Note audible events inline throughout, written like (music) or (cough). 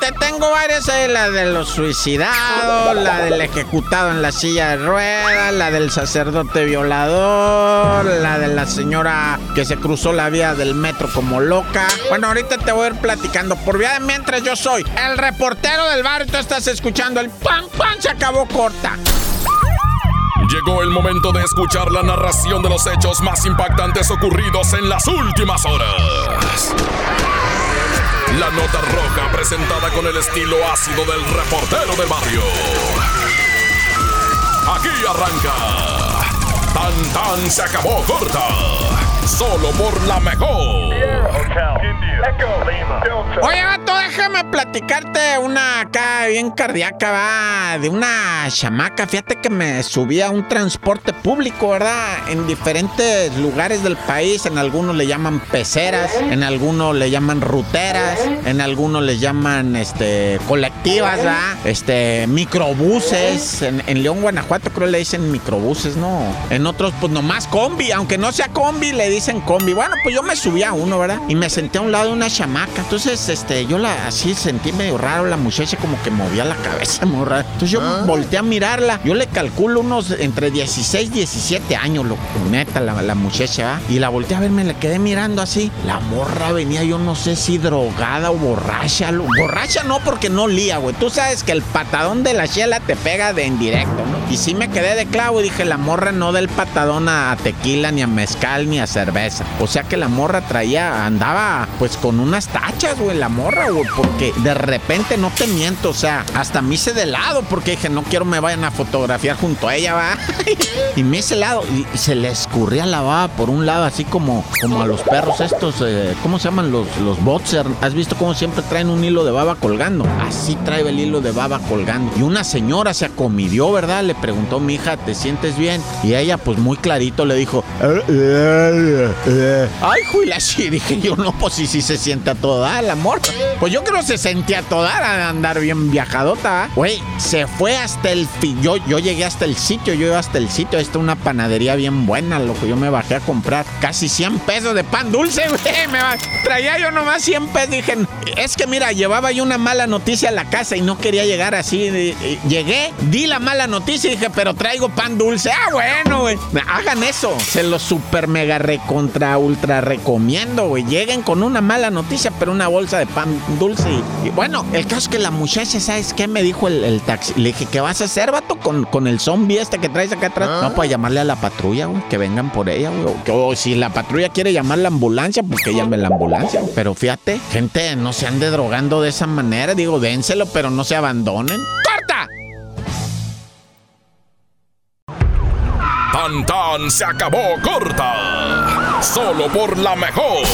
Te tengo varias, eh, la de los suicidados, la del ejecutado en la silla de ruedas, la del sacerdote violador, la de la señora que se cruzó la vía del metro como loca. Bueno, ahorita te voy a ir platicando. Por vía de mientras yo soy el reportero del barrio, tú estás escuchando el pan, pan, se acabó corta. Llegó el momento de escuchar la narración de los hechos más impactantes ocurridos en las últimas horas. La nota roja presentada con el estilo ácido del reportero del barrio. Aquí arranca. Tan tan se acabó corta. Solo por la mejor. Oye, vato, déjame platicarte una acá bien cardíaca, va, de una chamaca. Fíjate que me subí a un transporte público, ¿verdad? En diferentes lugares del país. En algunos le llaman peceras, en algunos le llaman ruteras, en algunos le llaman, este, colectivas, ¿verdad? Este, microbuses. En, en León, Guanajuato creo le dicen microbuses, ¿no? En otros, pues nomás combi. Aunque no sea combi, le dicen combi. Bueno, pues yo me subí a uno, ¿verdad? Y me senté a un lado de una chamaca. Entonces, este, yo la así sentí medio raro. La muchacha como que movía la cabeza (laughs) muy raro. Entonces yo volteé a mirarla. Yo le calculo unos entre 16 y 17 años, lo neta, la, la muchacha, ¿verdad? Y la volteé a ver, me la quedé mirando así. La morra venía, yo no sé si drogada o borracha. Lo- Borracha no, porque no lía, güey. Tú sabes que el patadón de la chela te pega de en directo, ¿no? Y sí me quedé de clavo y dije, la morra no da el patadón a tequila, ni a mezcal, ni a cerveza. O sea que la morra traía, andaba pues con unas tachas, güey, la morra, güey, porque de repente no te miento, o sea, hasta me hice de lado porque dije, no quiero me vayan a fotografiar junto a ella, va. (laughs) y me hice de lado y, se le escurría la baba por un lado, así como, como a los perros estos, eh, ¿cómo se llaman los, los boxer? ¿Has visto cómo siempre traen un hilo de baba colgando? Así trae el hilo de baba colgando. Y una señora se acomidió, ¿verdad? Le preguntó, mi hija, ¿te sientes bien? Y ella, pues muy clarito, le dijo, "Eh, eh, eh". Ay, juila, sí, dije (laughs) yo, no, pues sí, sí se siente a toda el amor. Pues yo creo que se sentía a toda a andar bien viajadota. Güey, se fue hasta el yo, yo llegué hasta el sitio, yo iba hasta el sitio, esta una panadería bien buena, loco, yo me bajé a comprar casi 100 pesos de pan dulce, (laughs) güey, me traía yo nomás 100 pesos, dije, es que mira, llevaba yo una mala noticia a la casa y no quería llegar así, eh, eh, llegué, di la mala noticia y dije, pero traigo pan dulce, ah, bueno, güey, hagan eso, se los super mega recontra ultra recomiendo, güey, lleguen con una mala noticia, pero una bolsa de pan dulce y, y bueno, el caso es que la muchacha, ¿sabes qué? Me dijo el, el taxi, le dije, ¿qué vas a hacer, vato, con, con el zombie este que traes acá atrás? No, pues llamarle a la patrulla, güey, que vengan por ella, güey, o, si la patrulla quiere llamar la ambulancia, pues que llame la ambulancia, güey. pero fíjate, gente, no se ande drogando de esa manera, digo, dénselo, pero no se abandonen. ¡Corta! Tan tan se acabó corta. Solo por la mejor.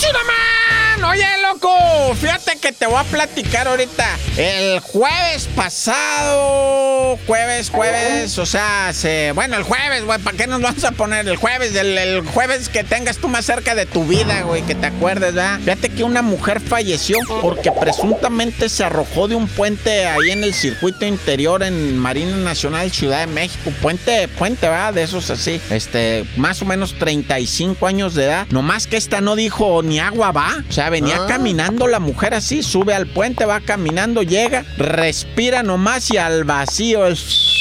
¡Shiraman! Oye, loco, fíjate que te voy a platicar ahorita. El jueves pasado, jueves, jueves, o sea, se, bueno, el jueves, güey, ¿para qué nos vamos a poner el jueves? El, el jueves que tengas tú más cerca de tu vida, güey, que te acuerdes, ¿verdad? Fíjate que una mujer falleció porque presuntamente se arrojó de un puente ahí en el circuito interior en Marina Nacional Ciudad de México. Puente, puente, ¿verdad? De esos así, este, más o menos 35 años de edad. Nomás que esta no dijo ni agua va. O sea, venía caminando la mujer así, sube al puente, va caminando, llega, respira nomás y al vacío es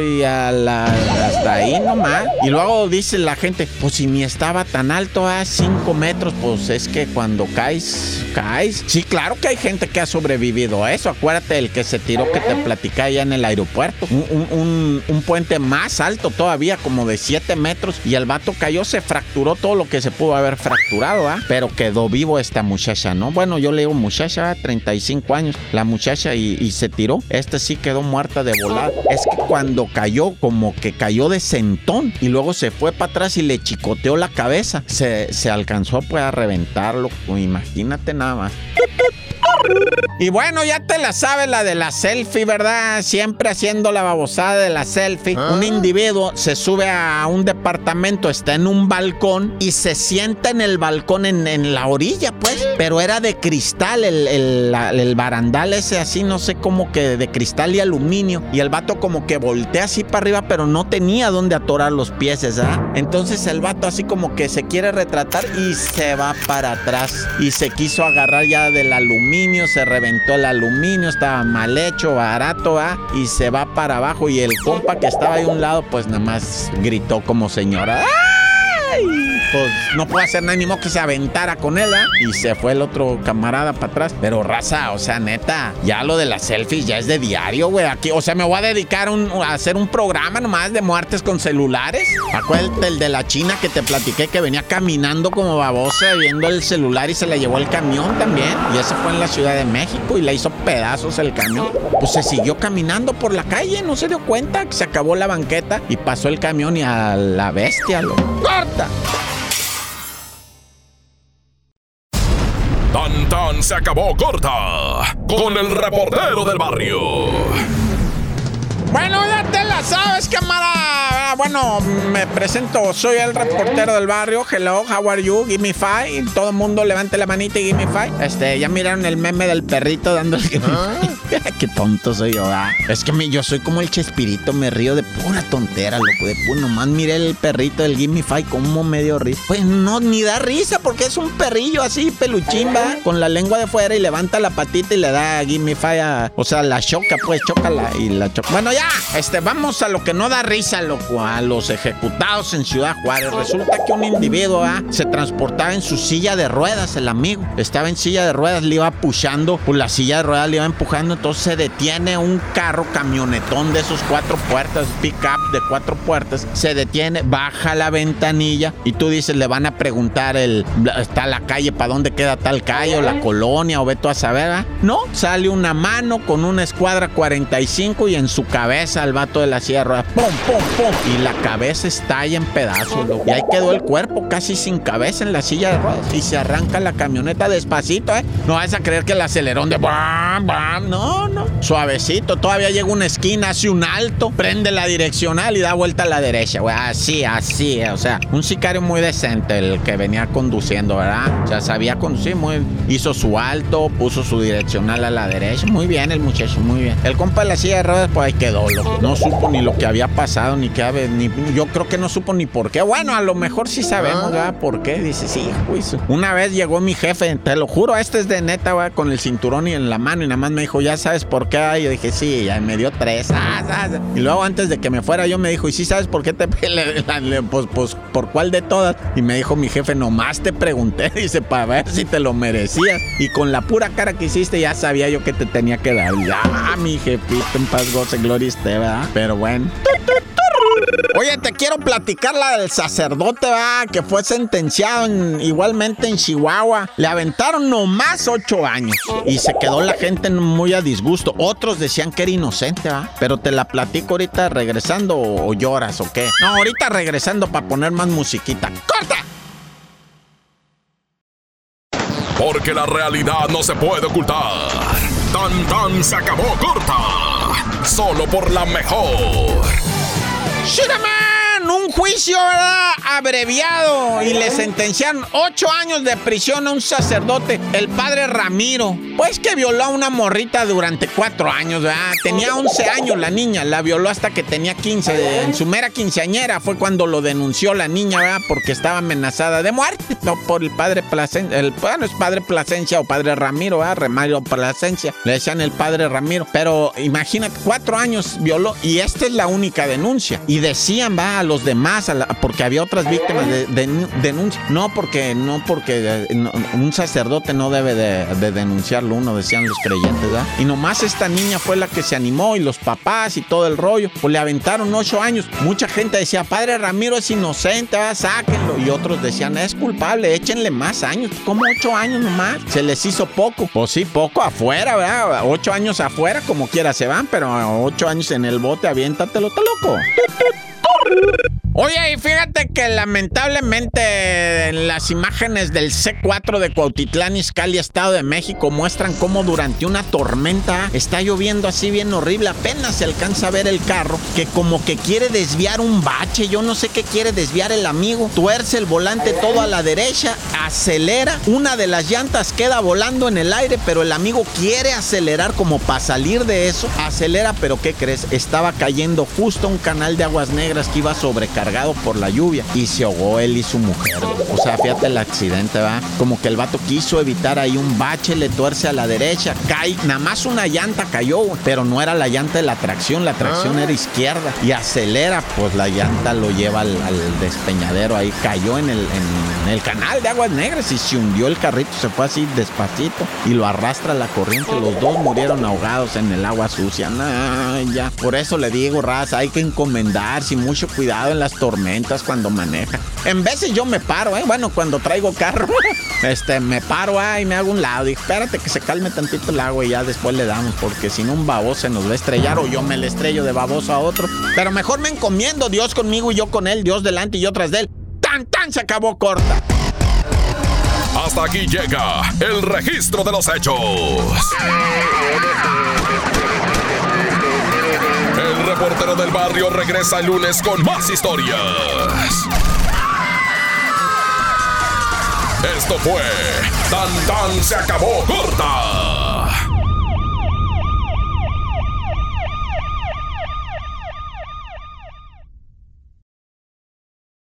y hasta ahí nomás. Y luego dice la gente, pues si ni estaba tan alto, a 5 metros, pues es que cuando caes, caes. Sí, claro que hay gente que ha sobrevivido a eso. Acuérdate del que se tiró que te platicé allá en el aeropuerto. Un, puente más alto todavía, como de 7 metros. Y el vato cayó, se fracturó todo lo que se pudo haber fracturado, ¿ah? Pero quedó vivo esta muchacha, ¿no? Bueno, yo le digo muchacha, 35 años, la muchacha y, y se tiró. Esta sí quedó muerta de volar. Es que cuando cayó, como que cayó de sentón y luego se fue para atrás y le chicoteó la cabeza. Se, se alcanzó pues a reventarlo. Imagínate nada más. Y bueno, ya te la sabes la de la selfie, ¿verdad? Siempre haciendo la babosada de la selfie. Ah. Un individuo se sube a un departamento, está en un balcón y se sienta en el balcón en, en la orilla, pues. Pero era de cristal, el, el- la- el barandal ese así, no sé cómo que de cristal y aluminio. Y el vato como que voltea así para arriba, pero no tenía dónde atorar los pies, ¿verdad? Entonces el vato así como que se quiere retratar y se va para atrás. Y se quiso agarrar ya del aluminio, se reventó el aluminio, estaba mal hecho, barato, ¿va? Y se va para abajo. Y el compa que estaba ahí a un lado, pues nada más gritó como señora. ¡Ay! Pues no puedo hacer nada ni modo que se aventara con él, ¿ah? Y se fue el otro camarada para atrás. Pero raza, o sea, neta, ya lo de las selfies ya es de diario, güey. Aquí, o sea, me voy a dedicar a hacer un programa nomás de muertes con celulares. Acuérdate el de la China que te platiqué que venía caminando como babosa viendo el celular y se le llevó el camión también. Y eso fue en la Ciudad de México y le hizo pedazos el camión. Pues se siguió caminando por la calle, no se dio cuenta que se acabó la banqueta y pasó el camión y a la bestia lo corta. Se acabó corta con el reportero del barrio. Bueno, ya te la sabes, cámara. Bueno, me presento. Soy el reportero del barrio. Hello, how are you? Give me five. Todo el mundo levante la manita y give me five. Este, ya miraron el meme del perrito dando el give me five? (laughs) Qué tonto soy yo, ¿verdad? Es que me- yo soy como el chespirito, me río de pura tontera, loco. De puro, nomás miré el perrito del give me five como medio risa. Pues no, ni da risa porque es un perrillo así, peluchín, ¿va? Con la lengua de fuera y levanta la patita y le da give me five a- O sea, la choca, pues, chócala y la choca. Bueno, ya, este, vamos a lo que no da risa, loco, a los ejecutados en Ciudad Juárez. Resulta que un individuo, ¿va? Se transportaba en su silla de ruedas, el amigo. Estaba en silla de ruedas, le iba pushando, pues la silla de ruedas le iba empujando, entonces se detiene un carro camionetón de esos cuatro puertas, pick up de cuatro puertas, se detiene, baja la ventanilla y tú dices, le van a preguntar el, está la calle, ¿para dónde queda tal calle o la colonia o ve tú a saber, ¿va? No, sale una mano con una escuadra 45 y en su cabeza el vato de la silla de ruedas, ¡pum, pum, pum! Y la cabeza estalla en pedazos, loco. Y ahí quedó el cuerpo casi sin cabeza en la silla de ruedas y se arranca la camioneta despacito, ¿eh? No vas a creer que el acelerón de bam, bam, no, no. Suavecito, todavía llega una esquina, hace un alto, prende la direccional y da vuelta a la derecha, güey. Así, así, o sea, un sicario muy decente el que venía conduciendo, ¿verdad? O sea, sabía conducir, muy, hizo su alto, puso su direccional a la derecha. Muy bien el muchacho, muy bien. El compa de la silla de ruedas, pues ahí quedó, loco. No supo ni lo que había pasado, ni qué había, ni, yo creo que no supo ni por qué. Bueno, a lo mejor sí sabemos, ¿verdad? ¿Por qué? Dice, sí, juicio. Una vez llegó mi jefe, te lo juro, este es de neta, güey, con el cinturón y en la mano y nada más me dijo, ¿ya sabes por qué? Y yo dije, sí, ya me dio tres. Ah, ah, ah. Y luego antes de que me fuera yo me dijo, ¿y sí sabes por qué te pele? (laughs) La- le- Pues, pues, ¿por cuál de todas? Y me dijo mi jefe, nomás te pregunté, (laughs) dice, para ver si te lo merecías. Y con la pura cara que hiciste ya sabía yo que te tenía que dar. Ya, mi jefito, en paz, goce, gloria esté, ¿verdad? Pero bueno. Oye, te quiero platicar la del sacerdote, va, que fue sentenciado en- igualmente en Chihuahua. Le aventaron nomás ocho años y se quedó la gente muy a disgusto. Otros decían que era inocente, va. Pero te la platico ahorita regresando o, o lloras o qué. No, ahorita regresando para poner más musiquita. ¡Corta! Porque la realidad no se puede ocultar. Tan tan se acabó corta. Solo por la mejor. Shoot 'em man! Un juicio, ¿verdad? Abreviado. Y le sentenciaron ocho años de prisión a un sacerdote, el padre Ramiro. Pues que violó a una morrita durante cuatro años, ¿verdad? Tenía 11 años la niña, la violó hasta que tenía 15. En su mera quinceañera fue cuando lo denunció la niña, ¿verdad? Porque estaba amenazada de muerte. (laughs) No por el padre Plasencia. El, bueno, es padre Plasencia o padre Ramiro, ¿verdad? Remario Plasencia. Le decían el padre Ramiro. Pero imagínate, cuatro años violó y esta es la única denuncia. Y decían, va, a los demás, a la- porque había otras víctimas de, de- denuncia. No porque, no porque eh, un sacerdote no debe de, de denunciarlo uno, decían los creyentes, ¿verdad? Y nomás esta niña fue la que se animó y los papás y todo el rollo. Pues le aventaron ocho años. Mucha gente decía, padre Ramiro es inocente, ¿verdad? sáquenlo. Y otros decían, es culpable, échenle más años. ¿Cómo ocho años nomás? Se les hizo poco. Pues sí, poco afuera, ¿verdad? Ocho años afuera, como quiera se van, pero ocho años en el bote, aviéntatelo, está loco. Oye, y fíjate que lamentablemente en las imágenes del C4 de Cuautitlán, Izcalli, Estado de México, muestran cómo durante una tormenta está lloviendo así bien horrible. Apenas se alcanza a ver el carro que como que quiere desviar un bache. Yo no sé qué quiere desviar el amigo. Tuerce el volante todo a la derecha, acelera. Una de las llantas queda volando en el aire, pero el amigo quiere acelerar como para salir de eso. Acelera, pero ¿qué crees? Estaba cayendo justo un canal de aguas negras que iba sobrecargado por la lluvia y se ahogó él y su mujer. O sea, fíjate el accidente, va. Como que el vato quiso evitar ahí un bache, le tuerce a la derecha, cae, nada más una llanta cayó, pero no era la llanta de la tracción, la tracción ah. era izquierda y acelera, pues la llanta lo lleva al, despeñadero ahí, cayó en el, en el canal de aguas negras y se hundió el carrito, se fue así despacito y lo arrastra la corriente, los dos murieron ahogados en el agua sucia. ya. Por eso le digo, raza, hay que encomendarse y mucho cuidado en las tormentas cuando maneja. En veces yo me paro, ¿eh? Bueno, cuando traigo carro, (laughs) este, me paro ahí me hago un lado y espérate que se calme tantito el agua y ya después le damos, porque si no un baboso se nos va a estrellar o yo me le estrello de baboso a otro. Pero mejor me encomiendo, Dios conmigo y yo con él, Dios delante y yo tras de él. ¡Tan, tan! Se acabó corta. Hasta aquí llega el registro de los hechos. Reportero del barrio regresa el lunes con más historias. Esto fue Tan Tan se acabó corta